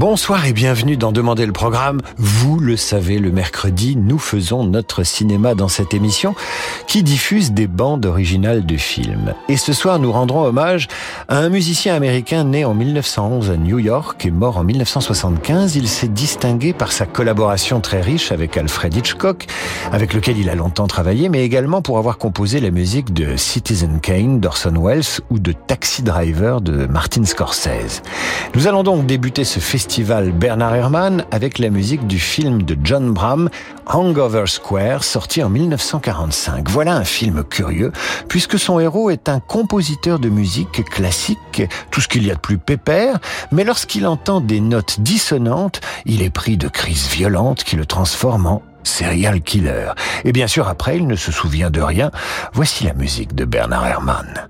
Bonsoir et bienvenue dans Demander le programme. Vous le savez, le mercredi, nous faisons notre cinéma dans cette émission qui diffuse des bandes originales de films. Et ce soir, nous rendrons hommage à un musicien américain né en 1911 à New York et mort en 1975. Il s'est distingué par sa collaboration très riche avec Alfred Hitchcock, avec lequel il a longtemps travaillé, mais également pour avoir composé la musique de Citizen Kane d'Orson Welles ou de Taxi Driver de Martin Scorsese. Nous allons donc débuter ce festival festival Bernard Herrmann avec la musique du film de John Bram, Hangover Square, sorti en 1945. Voilà un film curieux, puisque son héros est un compositeur de musique classique, tout ce qu'il y a de plus pépère, mais lorsqu'il entend des notes dissonantes, il est pris de crises violentes qui le transforment en serial killer. Et bien sûr, après, il ne se souvient de rien. Voici la musique de Bernard Herrmann.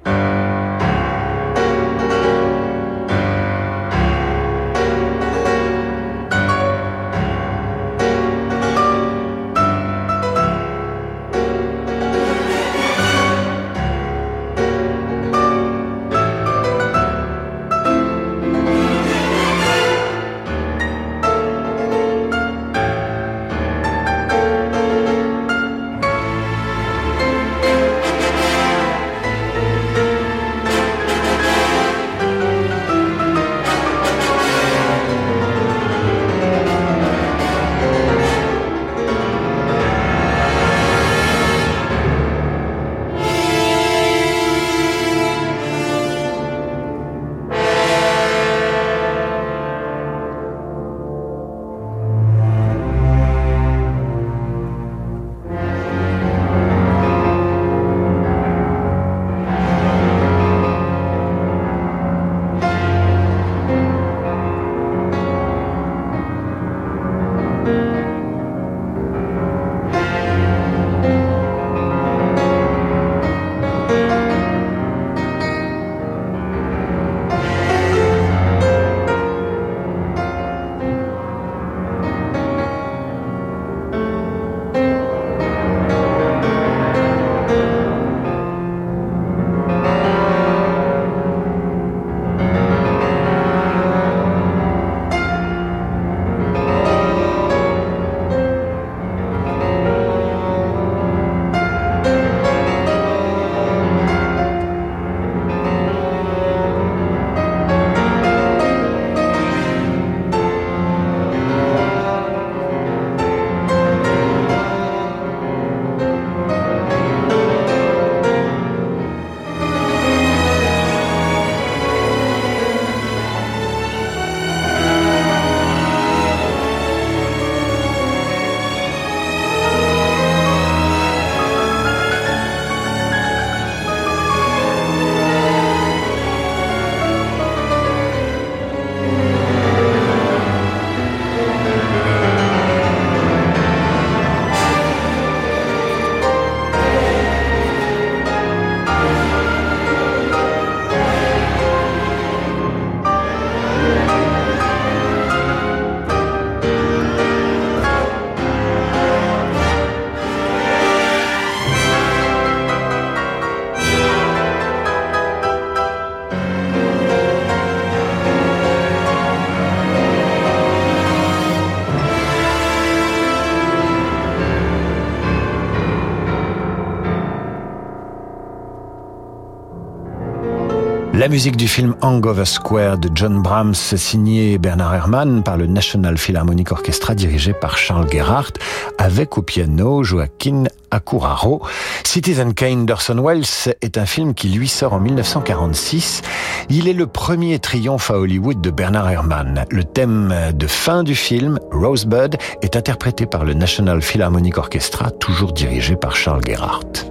La musique du film Hangover Square de John Brahms, signée Bernard Herrmann par le National Philharmonic Orchestra dirigé par Charles Gerhardt, avec au piano Joaquin Akuraro. Citizen Kane d'Orson Welles est un film qui lui sort en 1946. Il est le premier triomphe à Hollywood de Bernard Herrmann. Le thème de fin du film, Rosebud, est interprété par le National Philharmonic Orchestra, toujours dirigé par Charles Gerhardt.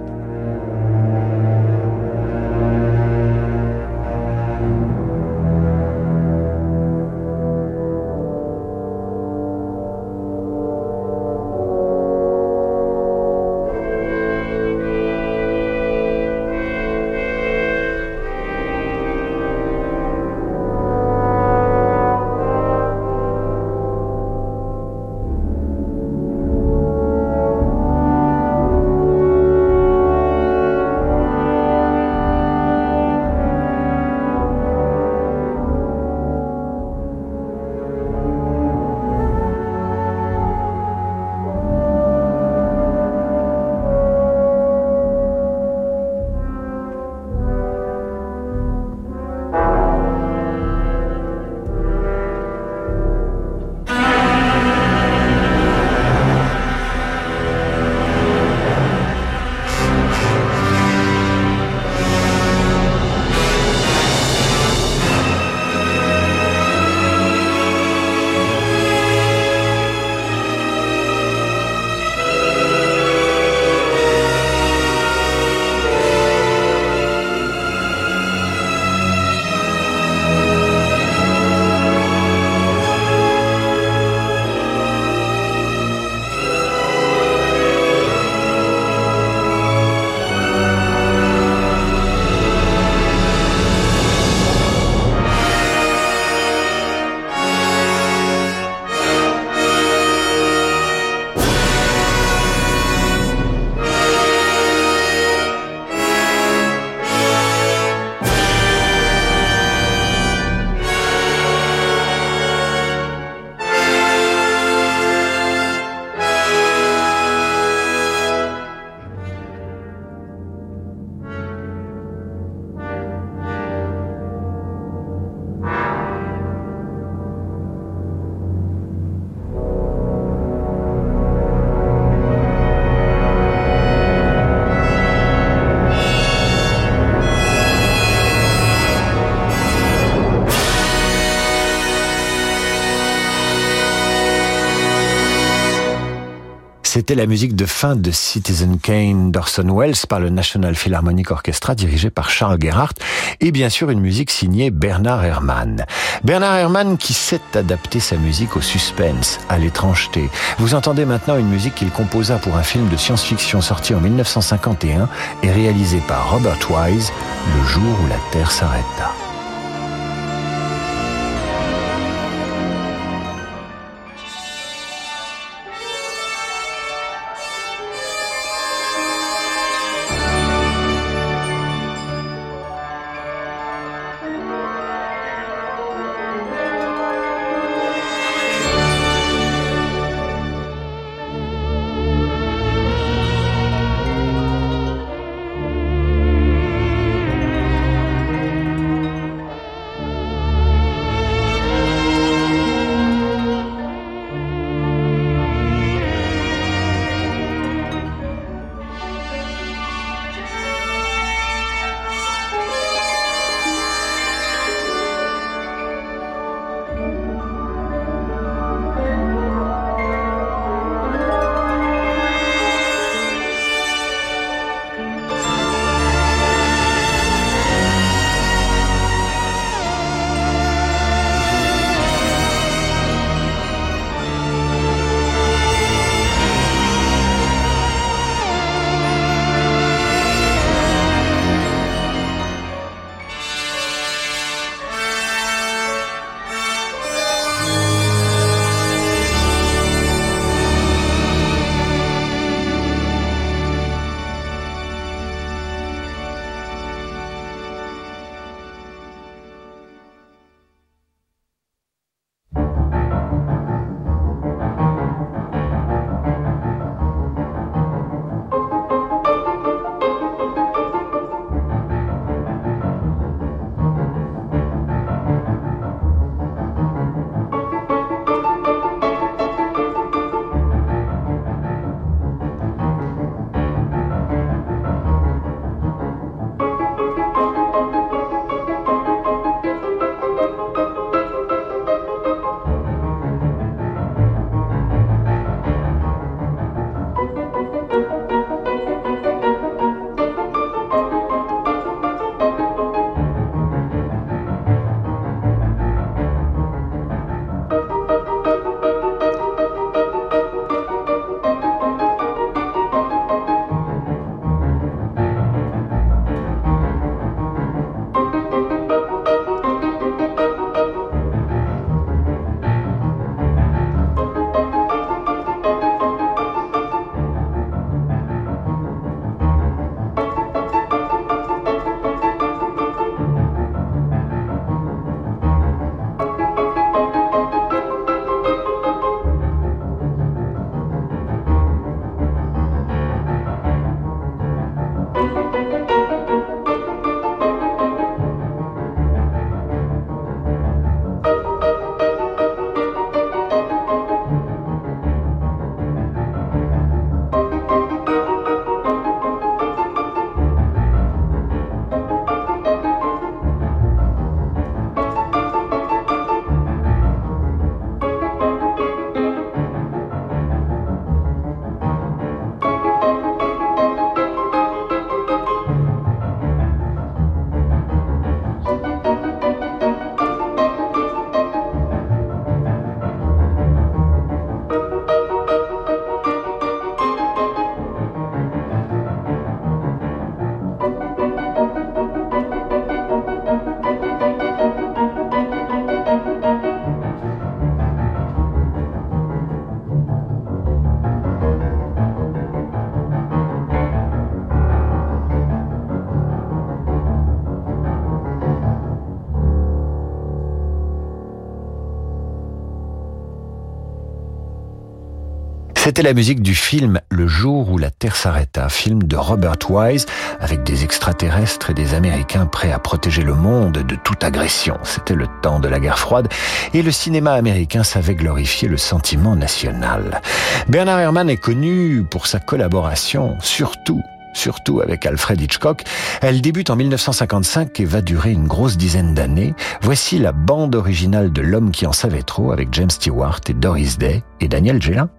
C'était la musique de fin de Citizen Kane d'Orson Welles par le National Philharmonic Orchestra dirigé par Charles Gerhardt et bien sûr une musique signée Bernard Herrmann. Bernard Herrmann qui sait adapter sa musique au suspense, à l'étrangeté. Vous entendez maintenant une musique qu'il composa pour un film de science-fiction sorti en 1951 et réalisé par Robert Wise, Le jour où la Terre s'arrêta. C'était la musique du film Le jour où la Terre s'arrêta, film de Robert Wise, avec des extraterrestres et des Américains prêts à protéger le monde de toute agression. C'était le temps de la guerre froide et le cinéma américain savait glorifier le sentiment national. Bernard Herrmann est connu pour sa collaboration, surtout surtout avec Alfred Hitchcock. Elle débute en 1955 et va durer une grosse dizaine d'années. Voici la bande originale de L'homme qui en savait trop avec James Stewart et Doris Day et Daniel Gélin.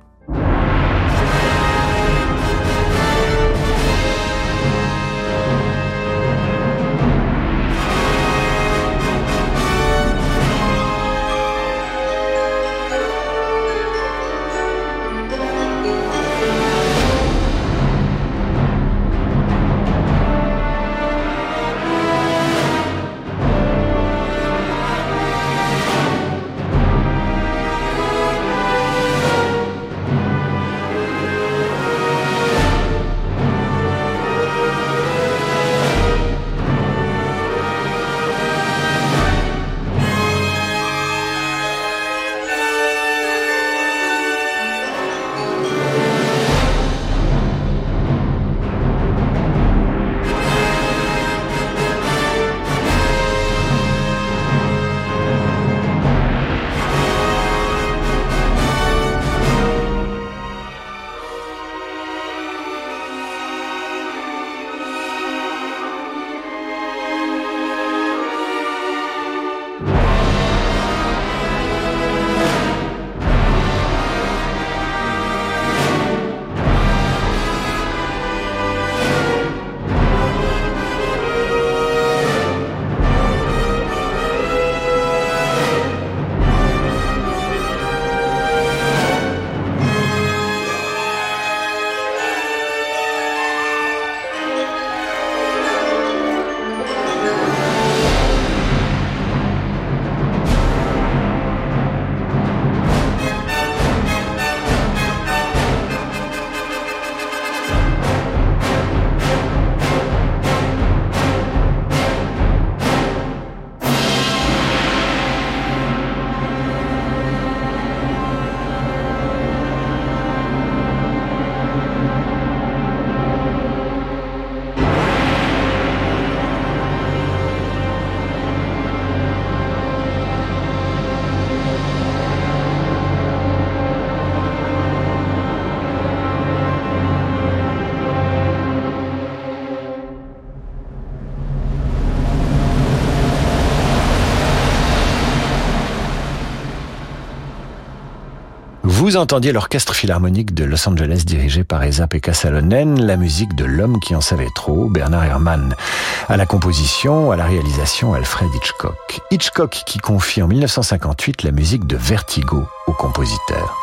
Vous entendiez l'orchestre philharmonique de Los Angeles dirigé par Esa-Pekka Salonen, la musique de l'homme qui en savait trop, Bernard Herrmann. À la composition, à la réalisation, Alfred Hitchcock. Hitchcock qui confie en 1958 la musique de Vertigo au compositeur.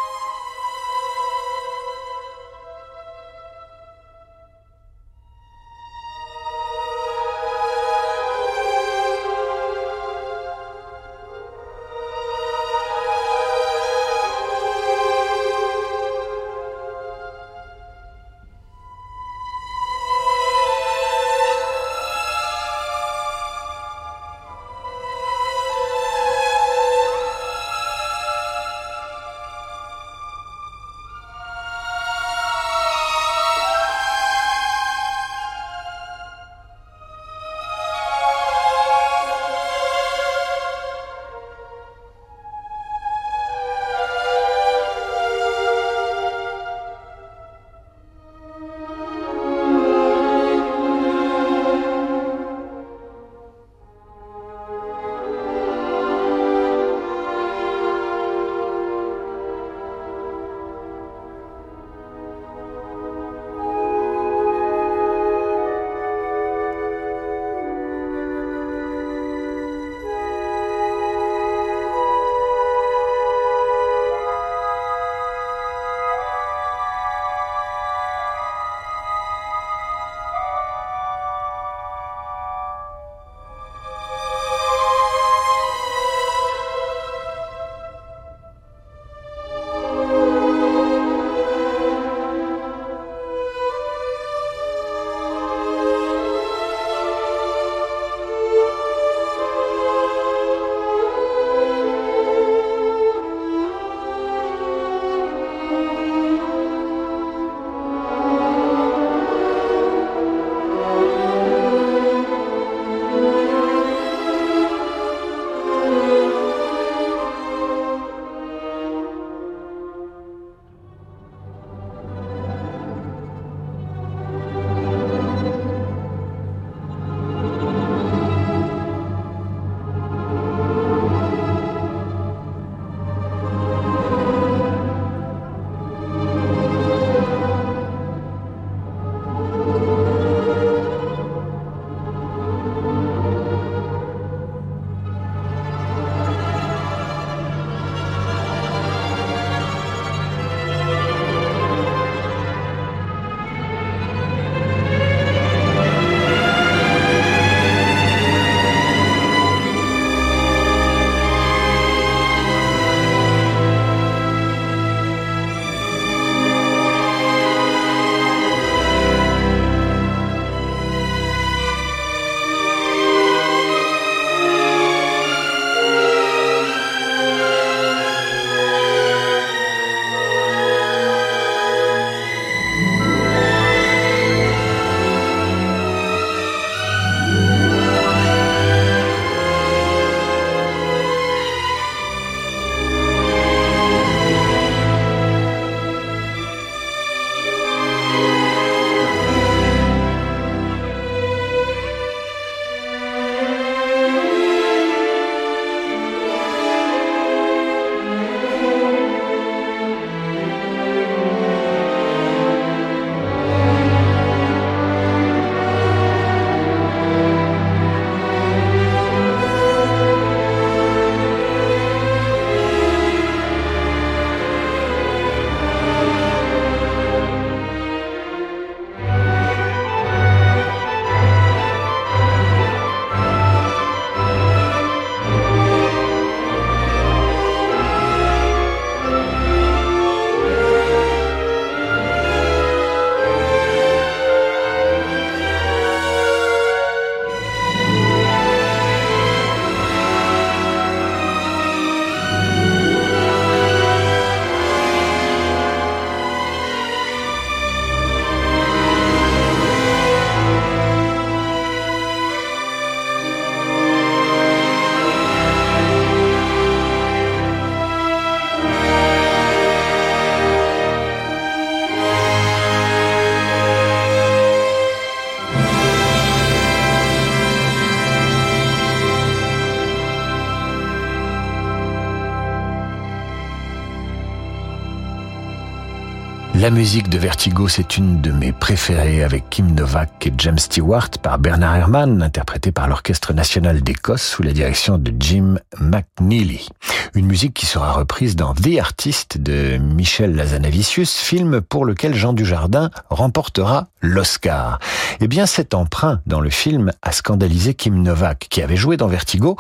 La musique de Vertigo, c'est une de mes préférées avec Kim Novak et James Stewart par Bernard Herrmann, interprétée par l'Orchestre National d'Écosse sous la direction de Jim McNeely. Une musique qui sera reprise dans The Artist de Michel Lazanavicius, film pour lequel Jean Dujardin remportera l'Oscar. Eh bien, cet emprunt dans le film a scandalisé Kim Novak, qui avait joué dans Vertigo.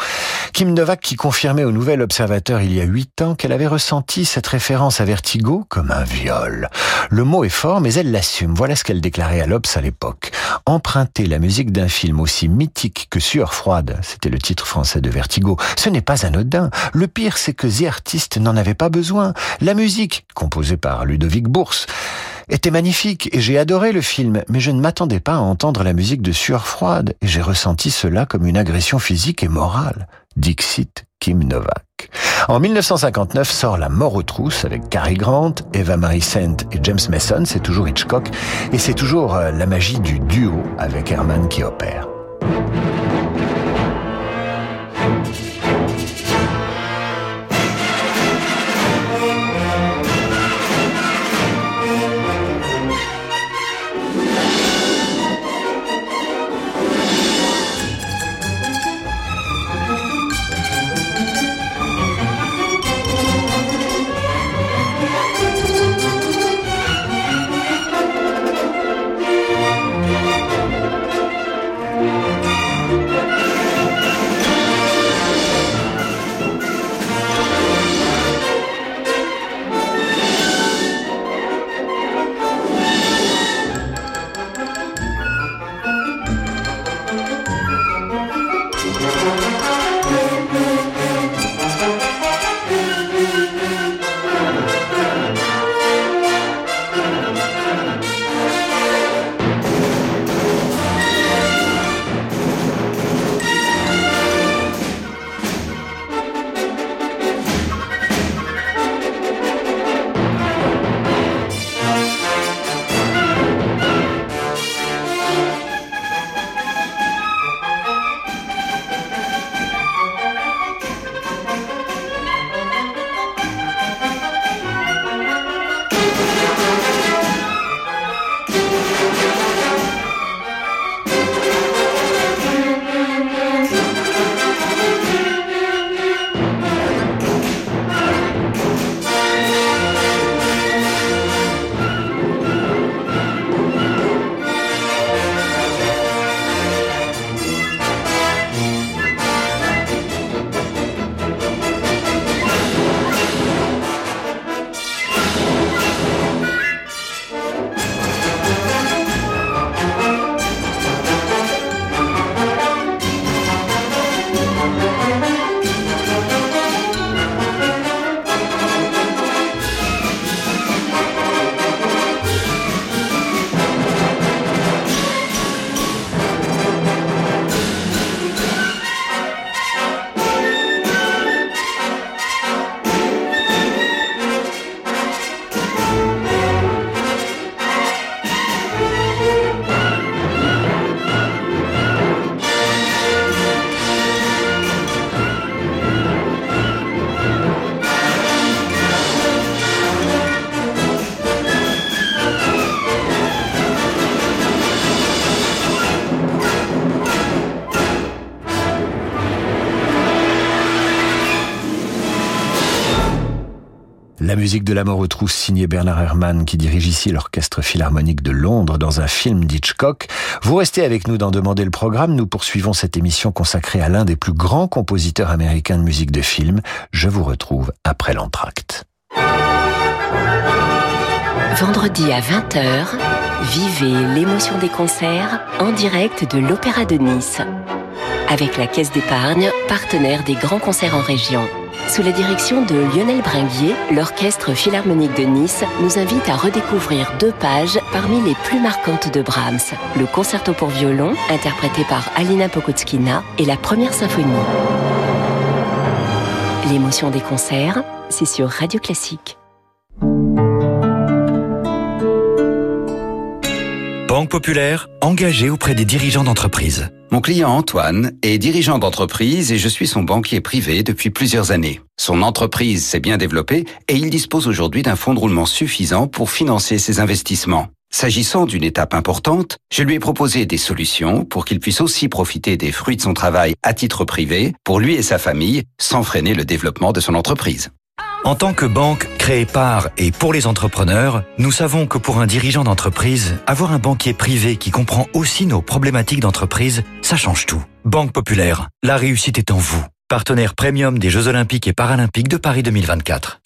Kim Novak qui confirmait au Nouvel Observateur il y a huit ans qu'elle avait ressenti cette référence à Vertigo comme un viol. Le mot est fort, mais elle l'assume. Voilà ce qu'elle déclarait à l'Obs à l'époque. Emprunter la musique d'un film aussi mythique que Sueur froide, c'était le titre français de Vertigo, ce n'est pas anodin. Le pire, c'est que The Artist n'en avait pas besoin. La musique, composée par Ludovic Bourse, était magnifique et j'ai adoré le film, mais je ne m'attendais pas à entendre la musique de Sueur froide et j'ai ressenti cela comme une agression physique et morale. Dixit Kim Novak. En 1959 sort La mort aux trousses avec Cary Grant, Eva Marie Saint et James Mason, c'est toujours Hitchcock, et c'est toujours euh, la magie du duo avec Herman qui opère. Musique de la mort aux trousses signée Bernard Herrmann qui dirige ici l'orchestre philharmonique de Londres dans un film d'Hitchcock. Vous restez avec nous dans Demander le programme. Nous poursuivons cette émission consacrée à l'un des plus grands compositeurs américains de musique de film. Je vous retrouve après l'entracte. Vendredi à 20h, vivez l'émotion des concerts en direct de l'Opéra de Nice. Avec la Caisse d'épargne, partenaire des grands concerts en région. Sous la direction de Lionel Bringuier, l'Orchestre Philharmonique de Nice nous invite à redécouvrir deux pages parmi les plus marquantes de Brahms, le concerto pour violon, interprété par Alina Pokotskina, et la première symphonie. L'émotion des concerts, c'est sur Radio Classique. Banque Populaire, engagée auprès des dirigeants d'entreprise. Mon client Antoine est dirigeant d'entreprise et je suis son banquier privé depuis plusieurs années. Son entreprise s'est bien développée et il dispose aujourd'hui d'un fonds de roulement suffisant pour financer ses investissements. S'agissant d'une étape importante, je lui ai proposé des solutions pour qu'il puisse aussi profiter des fruits de son travail à titre privé, pour lui et sa famille, sans freiner le développement de son entreprise. En tant que banque créée par et pour les entrepreneurs, nous savons que pour un dirigeant d'entreprise, avoir un banquier privé qui comprend aussi nos problématiques d'entreprise, ça change tout. Banque Populaire, la réussite est en vous. Partenaire premium des Jeux Olympiques et Paralympiques de Paris 2024.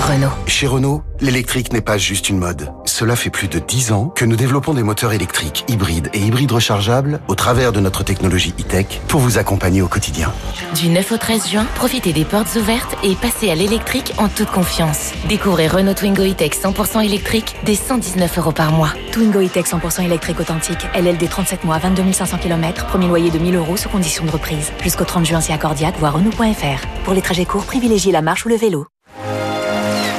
Renault. Chez Renault, l'électrique n'est pas juste une mode. Cela fait plus de 10 ans que nous développons des moteurs électriques, hybrides et hybrides rechargeables au travers de notre technologie e-tech pour vous accompagner au quotidien. Du 9 au 13 juin, profitez des portes ouvertes et passez à l'électrique en toute confiance. Découvrez Renault Twingo e-tech 100% électrique dès 119 euros par mois. Twingo e-tech 100% électrique authentique. LLD 37 mois, 22 500 km, premier loyer de 1000 euros sous condition de reprise. Jusqu'au 30 juin si accordiate, voir Renault.fr. Pour les trajets courts, privilégiez la marche ou le vélo.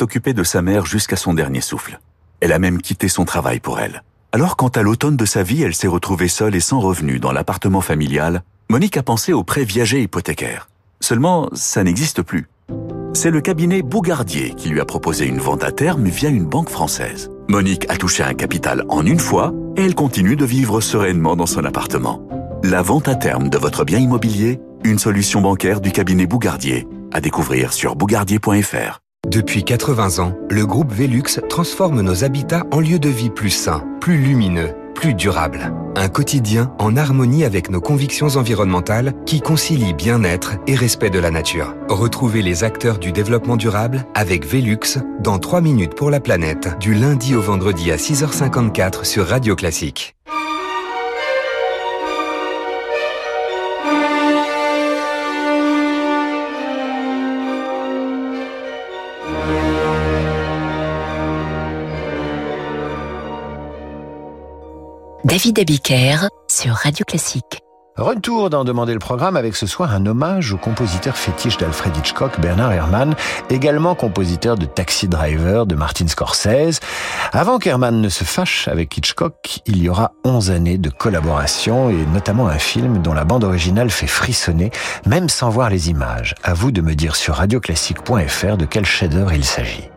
s'est occupée de sa mère jusqu'à son dernier souffle. Elle a même quitté son travail pour elle. Alors quand à l'automne de sa vie, elle s'est retrouvée seule et sans revenu dans l'appartement familial, Monique a pensé au prêt viager hypothécaire. Seulement, ça n'existe plus. C'est le cabinet Bougardier qui lui a proposé une vente à terme via une banque française. Monique a touché un capital en une fois et elle continue de vivre sereinement dans son appartement. La vente à terme de votre bien immobilier, une solution bancaire du cabinet Bougardier. À découvrir sur bougardier.fr. Depuis 80 ans, le groupe Velux transforme nos habitats en lieux de vie plus sains, plus lumineux, plus durables. Un quotidien en harmonie avec nos convictions environnementales qui concilie bien-être et respect de la nature. Retrouvez les acteurs du développement durable avec Velux dans 3 minutes pour la planète du lundi au vendredi à 6h54 sur Radio Classique. David Abiker sur Radio Classique. Retour d'en demander le programme avec ce soir un hommage au compositeur fétiche d'Alfred Hitchcock, Bernard Herrmann, également compositeur de Taxi Driver de Martin Scorsese. Avant qu'Herrmann ne se fâche avec Hitchcock, il y aura 11 années de collaboration et notamment un film dont la bande originale fait frissonner, même sans voir les images. À vous de me dire sur radioclassique.fr de quel chef-d'œuvre il s'agit.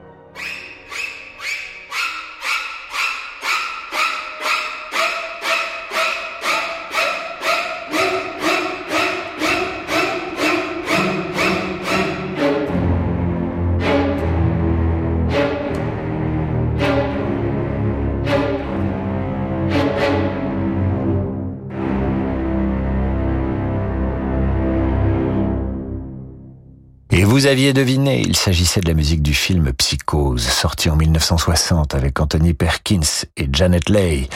Vous aviez deviné, il s'agissait de la musique du film Psychose, sorti en 1960 avec Anthony Perkins et Janet Leigh,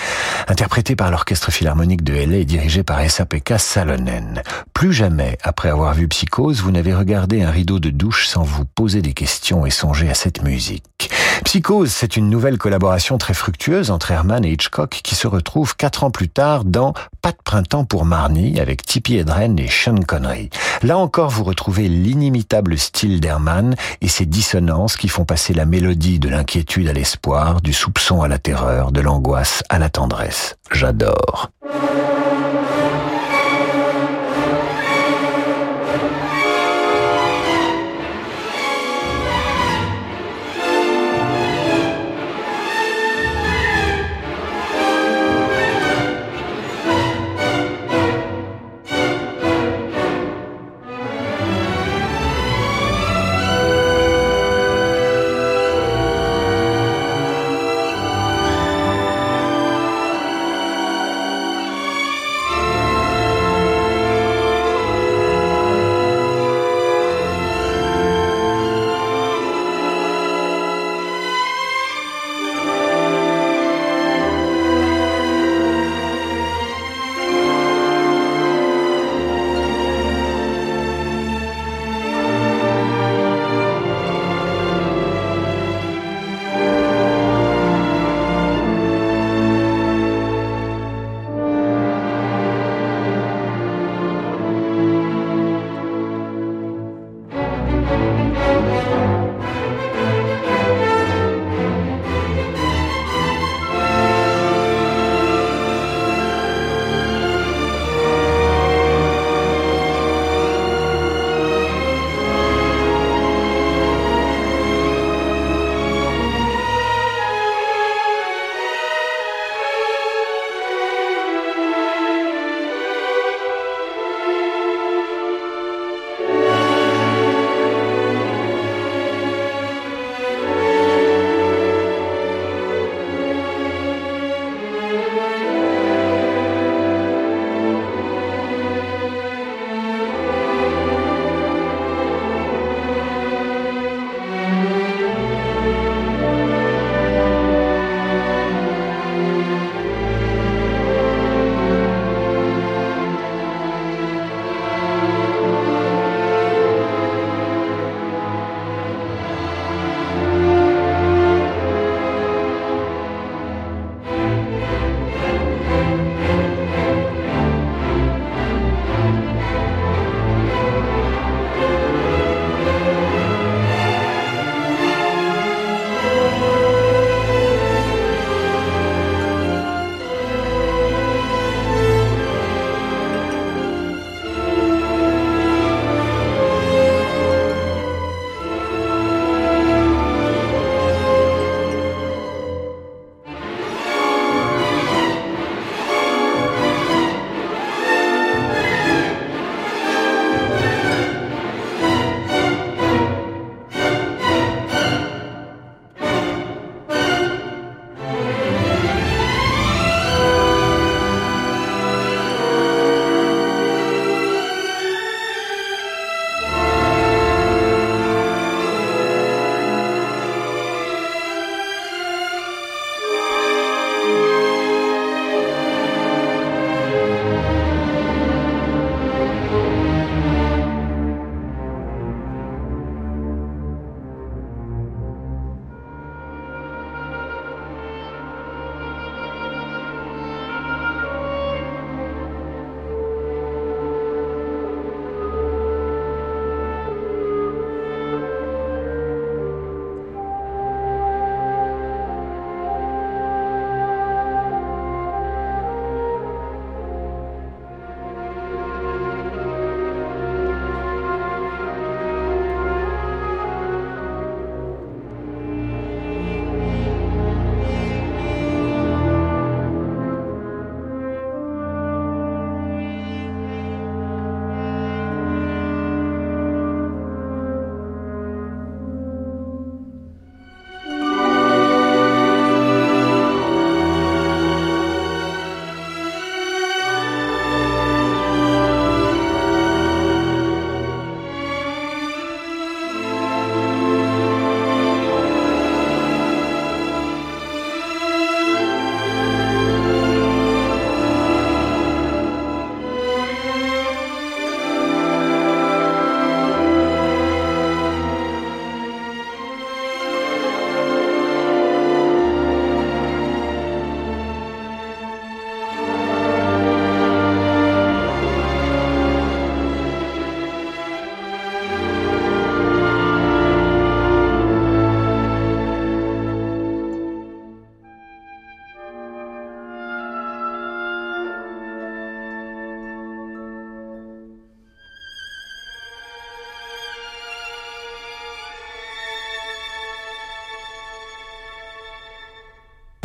interprété par l'Orchestre Philharmonique de LA et dirigé par S.A.P.K. Salonen. Plus jamais, après avoir vu Psychose, vous n'avez regardé un rideau de douche sans vous poser des questions et songer à cette musique. Psychose, c'est une nouvelle collaboration très fructueuse entre Herman et Hitchcock qui se retrouve quatre ans plus tard dans Pas de printemps pour Marnie avec Tippi Hedren et Sean Connery. Là encore, vous retrouvez l'inimitable style d'Herman et ses dissonances qui font passer la mélodie de l'inquiétude à l'espoir, du soupçon à la terreur, de l'angoisse à la tendresse. J'adore.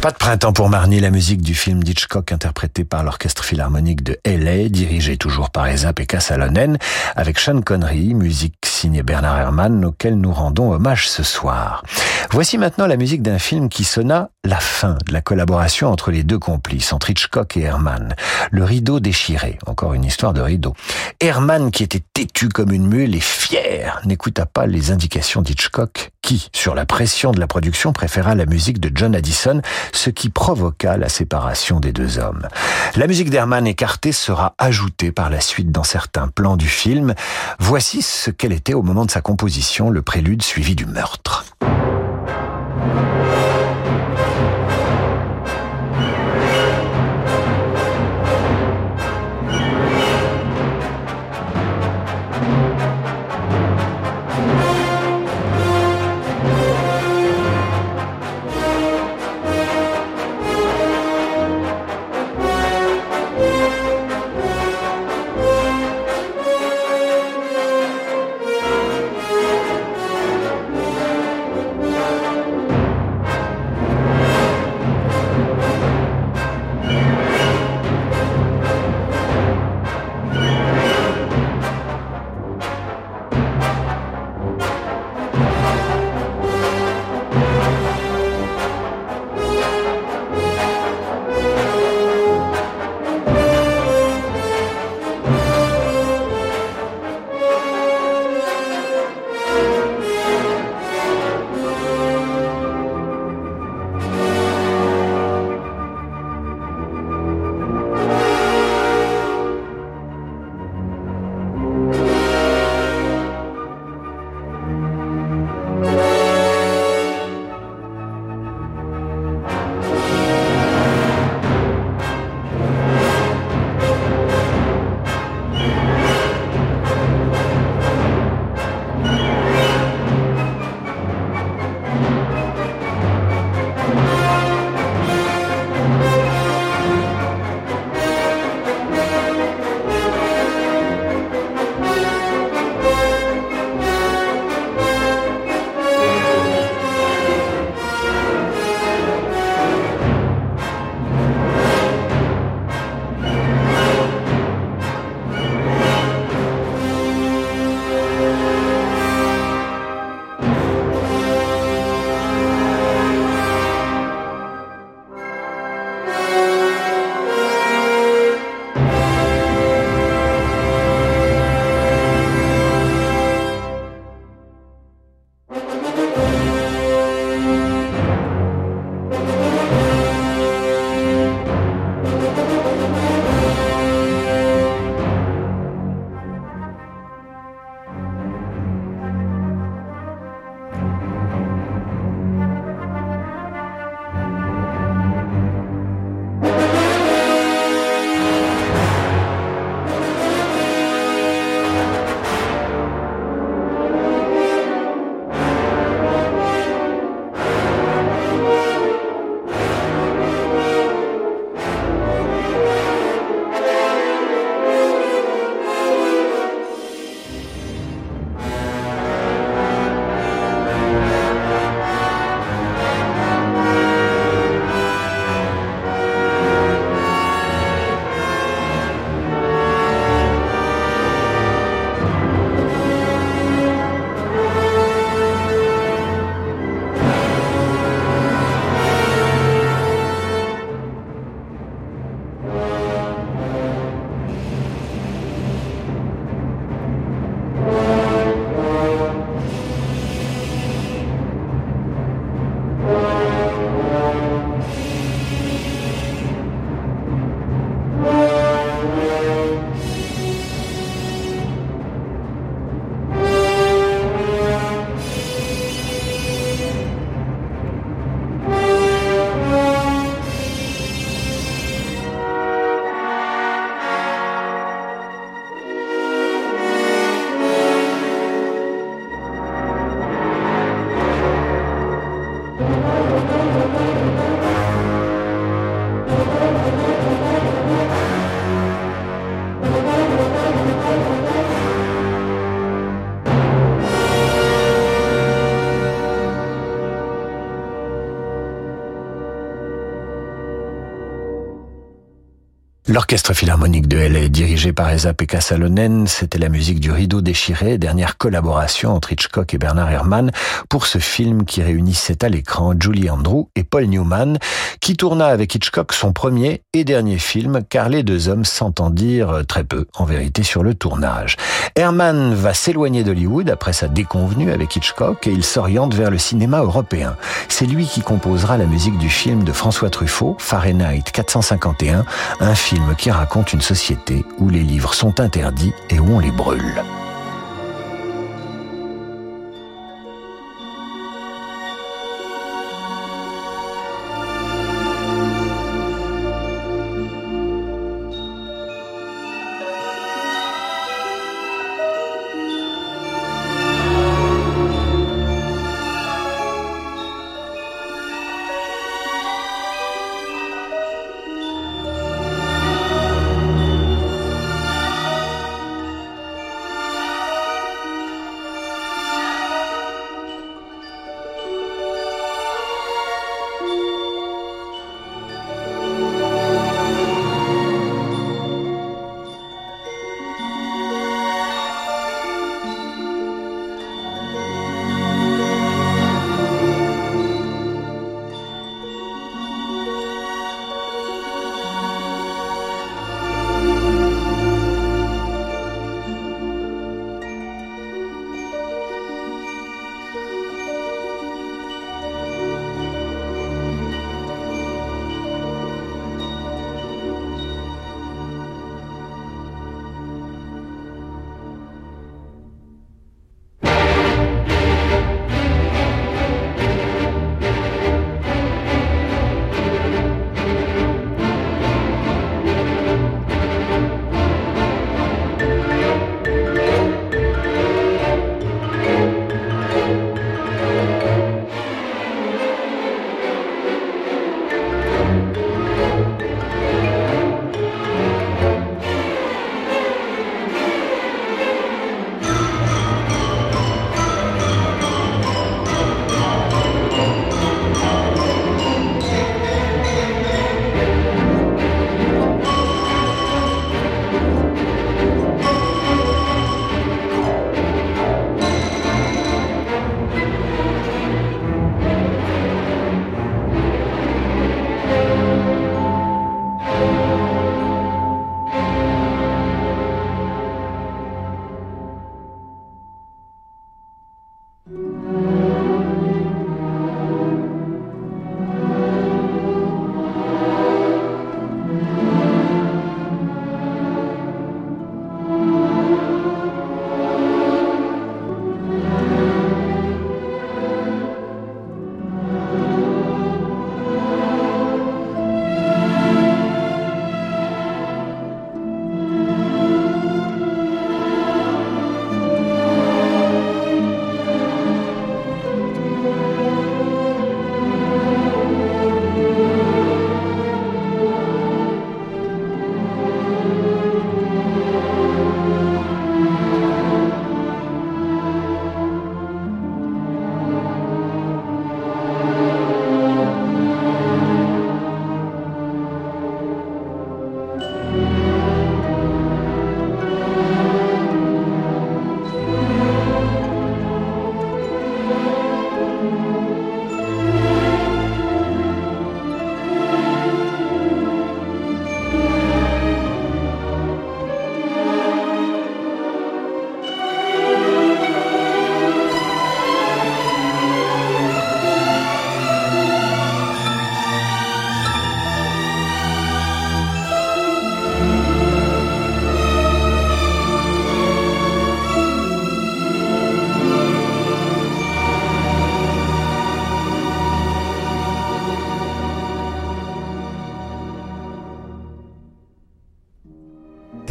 Pas de printemps pour Marnie, la musique du film d'Hitchcock interprétée par l'Orchestre Philharmonique de L.A., dirigé toujours par Esa Pekka Salonen, avec Sean Connery, musique signée Bernard Herrmann, auquel nous rendons hommage ce soir. Voici maintenant la musique d'un film qui sonna la fin de la collaboration entre les deux complices, entre Hitchcock et Herrmann. Le rideau déchiré, encore une histoire de rideau. Herrmann, qui était têtu comme une mule et fier, n'écouta pas les indications d'Hitchcock, qui, sur la pression de la production, préféra la musique de John Addison, ce qui provoqua la séparation des deux hommes. La musique d'Herman écartée sera ajoutée par la suite dans certains plans du film. Voici ce qu'elle était au moment de sa composition, le prélude suivi du meurtre. L'orchestre philharmonique de LA, dirigé par Esa-Pekka Salonen, c'était la musique du Rideau déchiré, dernière collaboration entre Hitchcock et Bernard Herrmann pour ce film qui réunissait à l'écran Julie Andrew et Paul Newman, qui tourna avec Hitchcock son premier et dernier film, car les deux hommes s'entendirent très peu, en vérité, sur le tournage. Herrmann va s'éloigner d'Hollywood après sa déconvenue avec Hitchcock et il s'oriente vers le cinéma européen. C'est lui qui composera la musique du film de François Truffaut, Fahrenheit 451, un film qui raconte une société où les livres sont interdits et où on les brûle.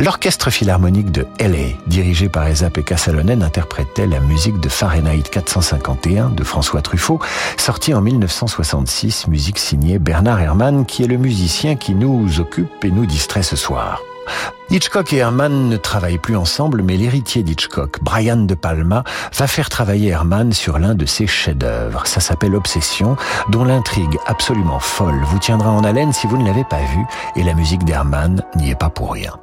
L'orchestre philharmonique de LA, dirigé par Esa-Pekka Salonen, interprétait la musique de Fahrenheit 451 de François Truffaut, sorti en 1966, musique signée Bernard Herrmann, qui est le musicien qui nous occupe et nous distrait ce soir. Hitchcock et Herman ne travaillent plus ensemble, mais l'héritier d'Hitchcock, Brian De Palma, va faire travailler Herman sur l'un de ses chefs-d'œuvre. Ça s'appelle Obsession, dont l'intrigue absolument folle vous tiendra en haleine si vous ne l'avez pas vu, et la musique d'Herman n'y est pas pour rien.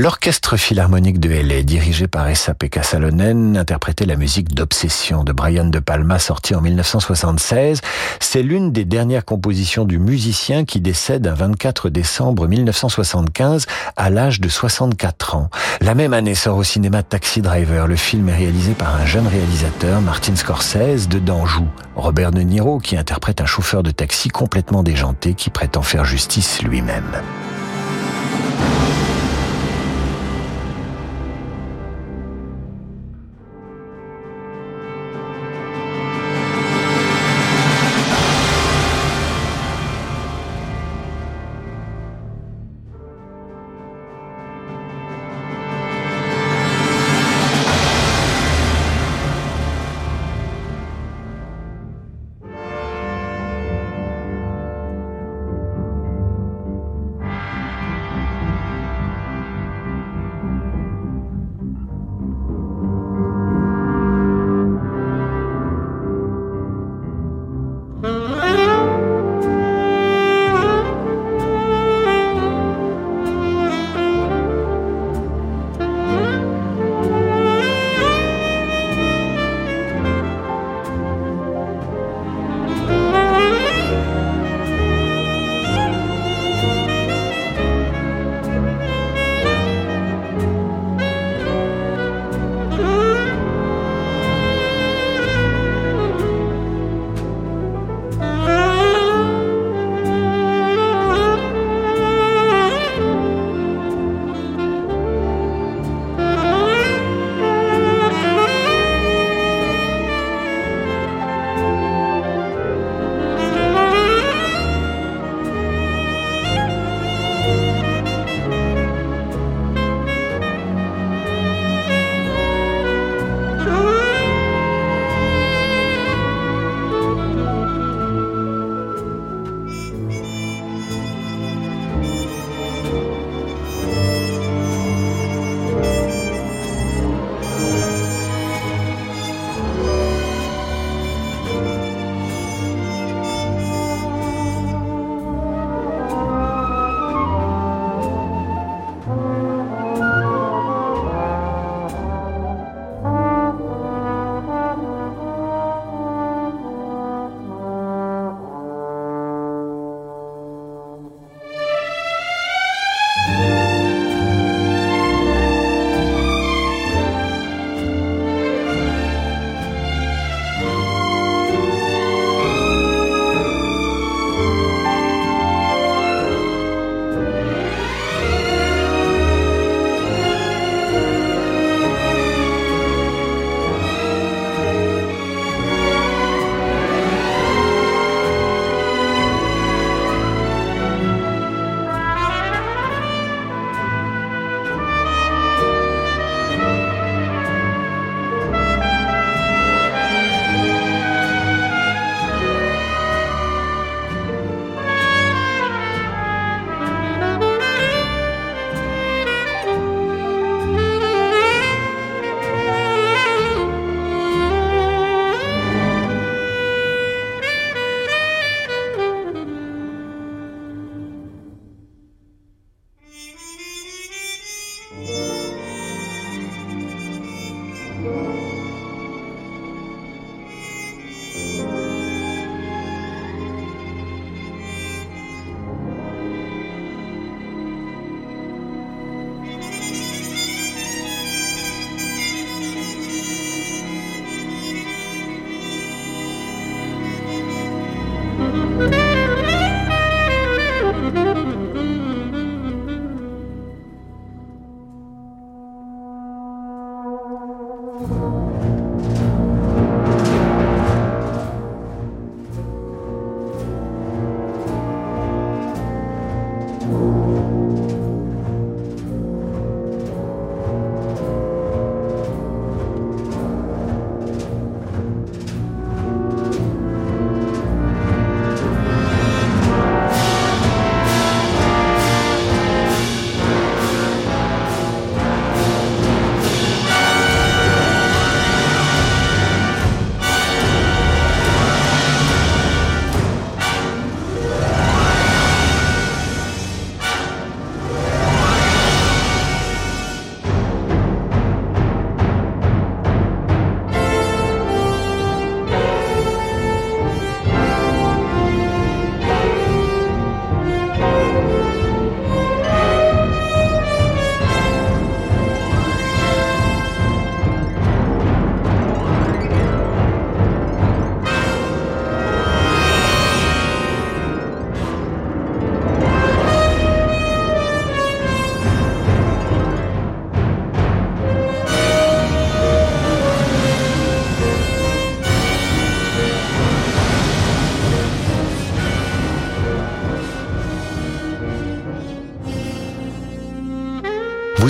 L'orchestre philharmonique de L.A., dirigé par Esa-Pekka Salonen, interprétait la musique d'Obsession de Brian De Palma, sortie en 1976. C'est l'une des dernières compositions du musicien qui décède un 24 décembre 1975 à l'âge de 64 ans. La même année sort au cinéma Taxi Driver. Le film est réalisé par un jeune réalisateur, Martin Scorsese, de joue Robert De Niro, qui interprète un chauffeur de taxi complètement déjanté qui prétend faire justice lui-même.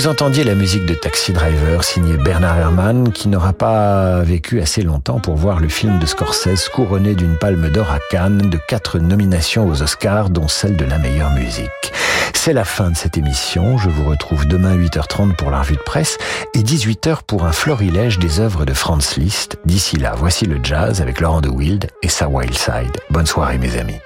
Vous entendiez la musique de Taxi Driver signée Bernard Herrmann qui n'aura pas vécu assez longtemps pour voir le film de Scorsese couronné d'une palme d'or à Cannes de quatre nominations aux Oscars dont celle de la meilleure musique. C'est la fin de cette émission. Je vous retrouve demain 8h30 pour la revue de presse et 18h pour un florilège des œuvres de Franz Liszt. D'ici là, voici le jazz avec Laurent de Wild et sa Wild Side. Bonne soirée mes amis.